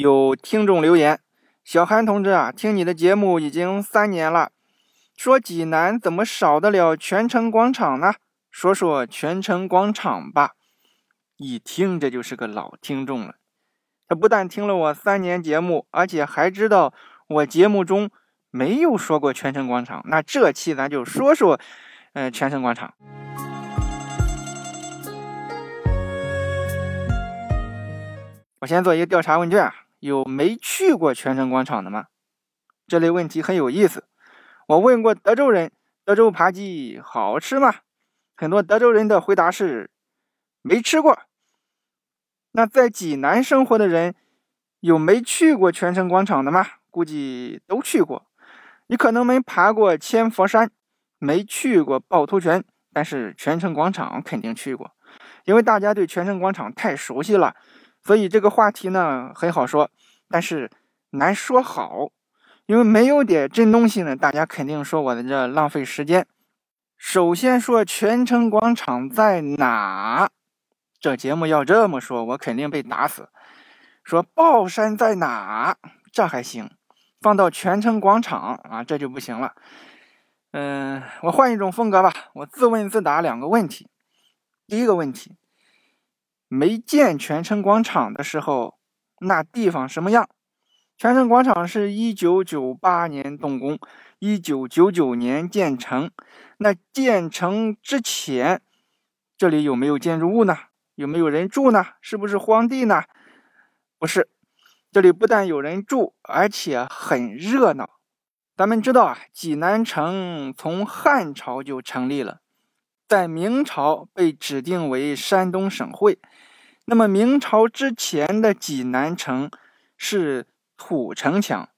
有听众留言：“小韩同志啊，听你的节目已经三年了，说济南怎么少得了泉城广场呢？说说泉城广场吧。”一听这就是个老听众了，他不但听了我三年节目，而且还知道我节目中没有说过泉城广场。那这期咱就说说，呃，泉城广场。我先做一个调查问卷啊，有没去过泉城广场的吗？这类问题很有意思。我问过德州人，德州扒鸡好吃吗？很多德州人的回答是没吃过。那在济南生活的人有没去过泉城广场的吗？估计都去过。你可能没爬过千佛山，没去过趵突泉，但是泉城广场肯定去过，因为大家对泉城广场太熟悉了。所以这个话题呢很好说，但是难说好，因为没有点真东西呢，大家肯定说我在这浪费时间。首先说泉城广场在哪？这节目要这么说，我肯定被打死。说宝山在哪？这还行，放到泉城广场啊，这就不行了。嗯，我换一种风格吧，我自问自答两个问题。第一个问题。没建泉城广场的时候，那地方什么样？泉城广场是一九九八年动工，一九九九年建成。那建成之前，这里有没有建筑物呢？有没有人住呢？是不是荒地呢？不是，这里不但有人住，而且很热闹。咱们知道啊，济南城从汉朝就成立了。在明朝被指定为山东省会，那么明朝之前的济南城是土城墙，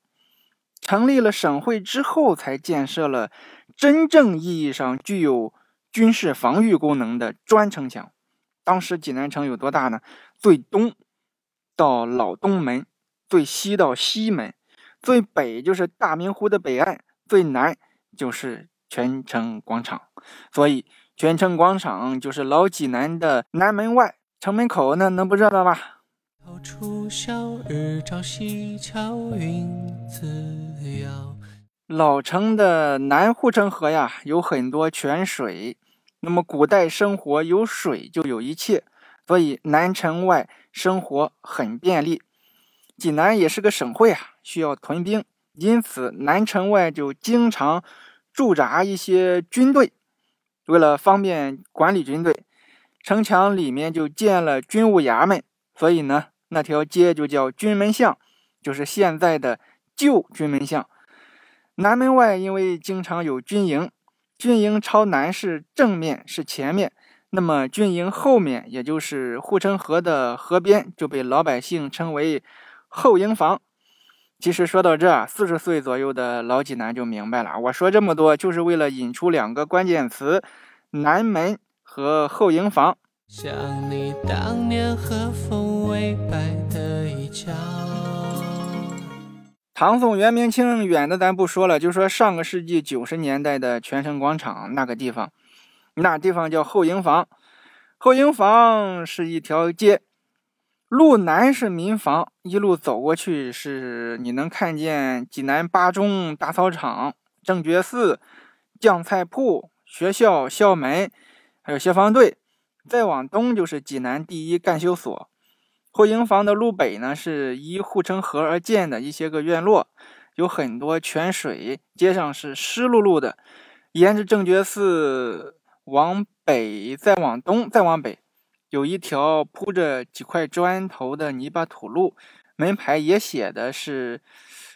成立了省会之后才建设了真正意义上具有军事防御功能的砖城墙。当时济南城有多大呢？最东到老东门，最西到西门，最北就是大明湖的北岸，最南就是泉城广场，所以。泉城广场就是老济南的南门外，城门口那，能不热闹吗？老城的南护城河呀，有很多泉水。那么古代生活有水就有一切，所以南城外生活很便利。济南也是个省会啊，需要屯兵，因此南城外就经常驻扎一些军队。为了方便管理军队，城墙里面就建了军务衙门，所以呢，那条街就叫军门巷，就是现在的旧军门巷。南门外因为经常有军营，军营朝南是正面是前面，那么军营后面也就是护城河的河边，就被老百姓称为后营房。其实说到这，四十岁左右的老济南就明白了。我说这么多，就是为了引出两个关键词：南门和后营房。想你当年和风微摆的一角唐宋元明清远的咱不说了，就说上个世纪九十年代的泉城广场那个地方，那地方叫后营房。后营房是一条街。路南是民房，一路走过去是你能看见济南八中大操场、正觉寺、酱菜铺、学校校门，还有消防队。再往东就是济南第一干休所。后营房的路北呢，是依护城河而建的一些个院落，有很多泉水，街上是湿漉漉的。沿着正觉寺往北，再往东，再往北。有一条铺着几块砖头的泥巴土路，门牌也写的是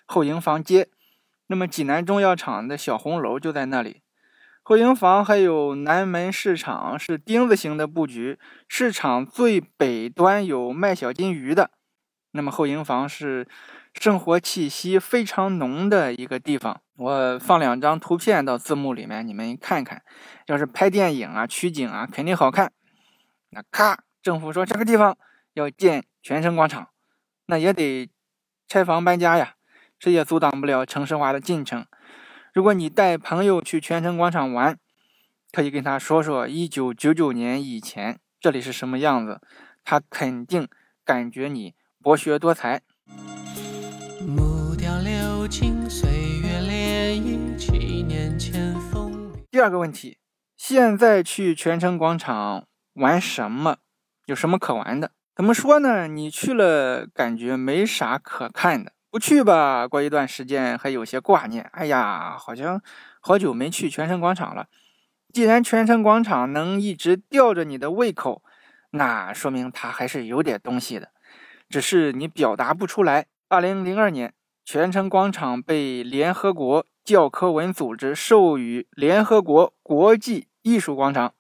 后营房街。那么济南中药厂的小红楼就在那里。后营房还有南门市场，是丁字形的布局。市场最北端有卖小金鱼的。那么后营房是生活气息非常浓的一个地方。我放两张图片到字幕里面，你们看看。要是拍电影啊、取景啊，肯定好看。那咔，政府说这个地方要建泉城广场，那也得拆房搬家呀，这也阻挡不了城市化的进程。如果你带朋友去泉城广场玩，可以跟他说说一九九九年以前这里是什么样子，他肯定感觉你博学多才。木雕流金，岁月涟漪，七年前风。第二个问题，现在去泉城广场玩什么？有什么可玩的？怎么说呢？你去了，感觉没啥可看的；不去吧，过一段时间还有些挂念。哎呀，好像好久没去泉城广场了。既然泉城广场能一直吊着你的胃口，那说明它还是有点东西的，只是你表达不出来。二零零二年，泉城广场被联合国教科文组织授予联合国国际艺术广场。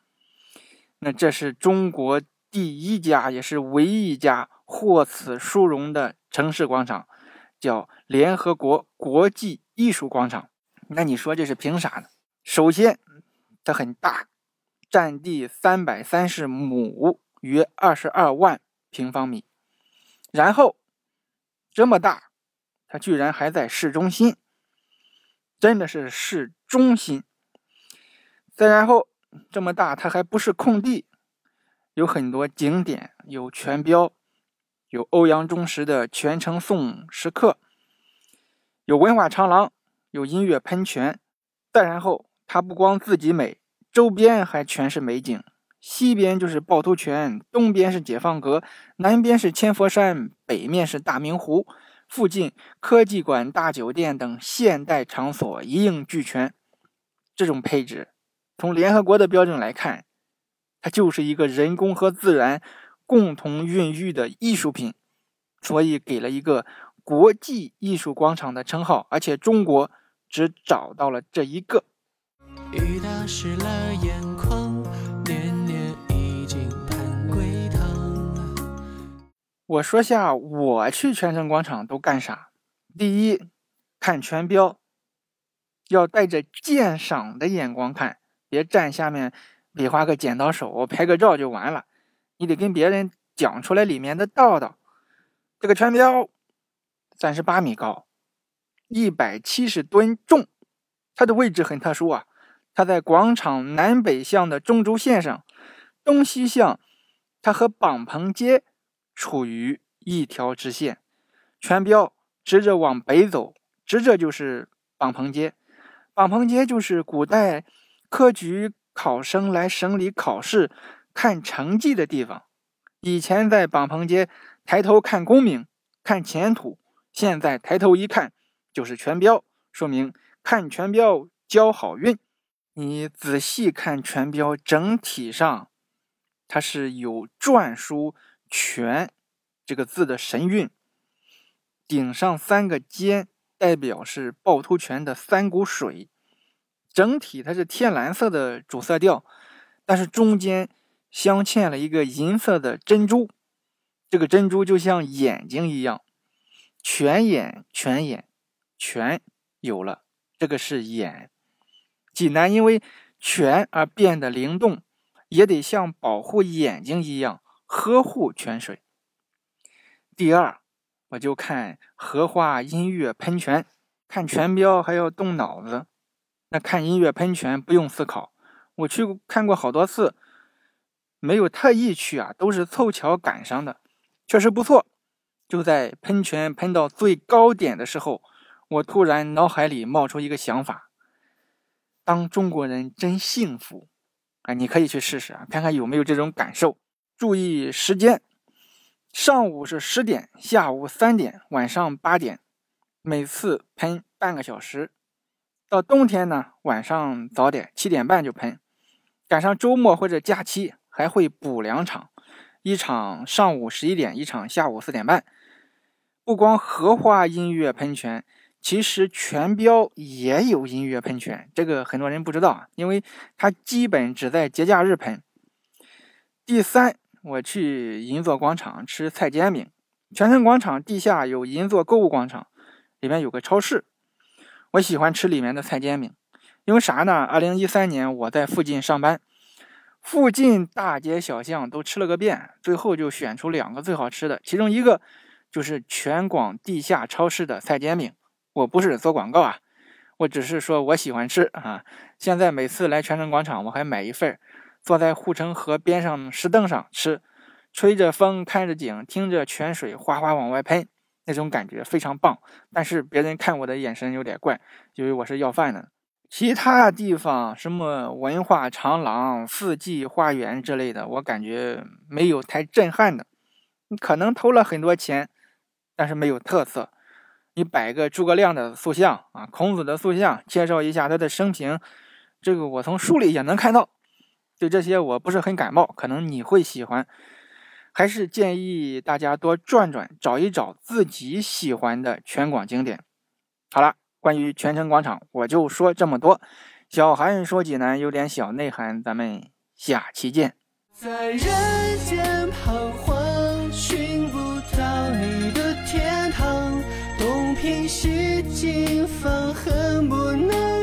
那这是中国。第一家也是唯一一家获此殊荣的城市广场，叫联合国国际艺术广场。那你说这是凭啥呢？首先，它很大，占地三百三十亩，约二十二万平方米。然后，这么大，它居然还在市中心，真的是市中心。再然后，这么大，它还不是空地。有很多景点，有全标，有欧阳中石的《泉城颂》石刻，有文化长廊，有音乐喷泉。再然后，它不光自己美，周边还全是美景。西边就是趵突泉，东边是解放阁，南边是千佛山，北面是大明湖。附近科技馆、大酒店等现代场所一应俱全。这种配置，从联合国的标准来看。它就是一个人工和自然共同孕育的艺术品，所以给了一个国际艺术广场的称号。而且中国只找到了这一个。我说下我去泉城广场都干啥？第一，看泉标，要带着鉴赏的眼光看，别站下面。比划个剪刀手，拍个照就完了。你得跟别人讲出来里面的道道。这个泉标三十八米高，一百七十吨重。它的位置很特殊啊，它在广场南北向的中轴线上，东西向它和榜棚街处于一条直线。全标直着往北走，直着就是榜棚街。榜棚街就是古代科举。考生来省里考试看成绩的地方，以前在榜棚街抬头看功名、看前途，现在抬头一看就是全标，说明看全标交好运。你仔细看全标，整体上它是有篆书“泉”这个字的神韵，顶上三个尖代表是趵突泉的三股水。整体它是天蓝色的主色调，但是中间镶嵌了一个银色的珍珠，这个珍珠就像眼睛一样，泉眼泉眼泉有了，这个是眼。济南因为泉而变得灵动，也得像保护眼睛一样呵护泉水。第二，我就看荷花音乐喷泉，看泉标还要动脑子。那看音乐喷泉不用思考，我去看过好多次，没有特意去啊，都是凑巧赶上的，确实不错。就在喷泉喷到最高点的时候，我突然脑海里冒出一个想法：当中国人真幸福啊！你可以去试试啊，看看有没有这种感受。注意时间，上午是十点，下午三点，晚上八点，每次喷半个小时。到冬天呢，晚上早点七点半就喷，赶上周末或者假期还会补两场，一场上午十一点，一场下午四点半。不光荷花音乐喷泉，其实全标也有音乐喷泉，这个很多人不知道啊，因为它基本只在节假日喷。第三，我去银座广场吃菜煎饼，泉城广场地下有银座购物广场，里面有个超市。我喜欢吃里面的菜煎饼，因为啥呢？二零一三年我在附近上班，附近大街小巷都吃了个遍，最后就选出两个最好吃的，其中一个就是全广地下超市的菜煎饼。我不是做广告啊，我只是说我喜欢吃啊。现在每次来泉城广场，我还买一份，坐在护城河边上石凳上吃，吹着风，看着景，听着泉水哗哗往外喷，那种感觉非常棒。但是别人看我的眼神有点怪，以为我是要饭的。其他地方什么文化长廊、四季花园之类的，我感觉没有太震撼的。你可能投了很多钱，但是没有特色。你摆个诸葛亮的塑像啊，孔子的塑像，介绍一下他的生平，这个我从书里也能看到。对这些我不是很感冒，可能你会喜欢。还是建议大家多转转，找一找自己喜欢的全广景点。好了。关于泉城广场，我就说这么多。小韩说济南有点小内涵，咱们下期见。在人间彷徨，寻不到你的天堂，东拼西凑，恨不能。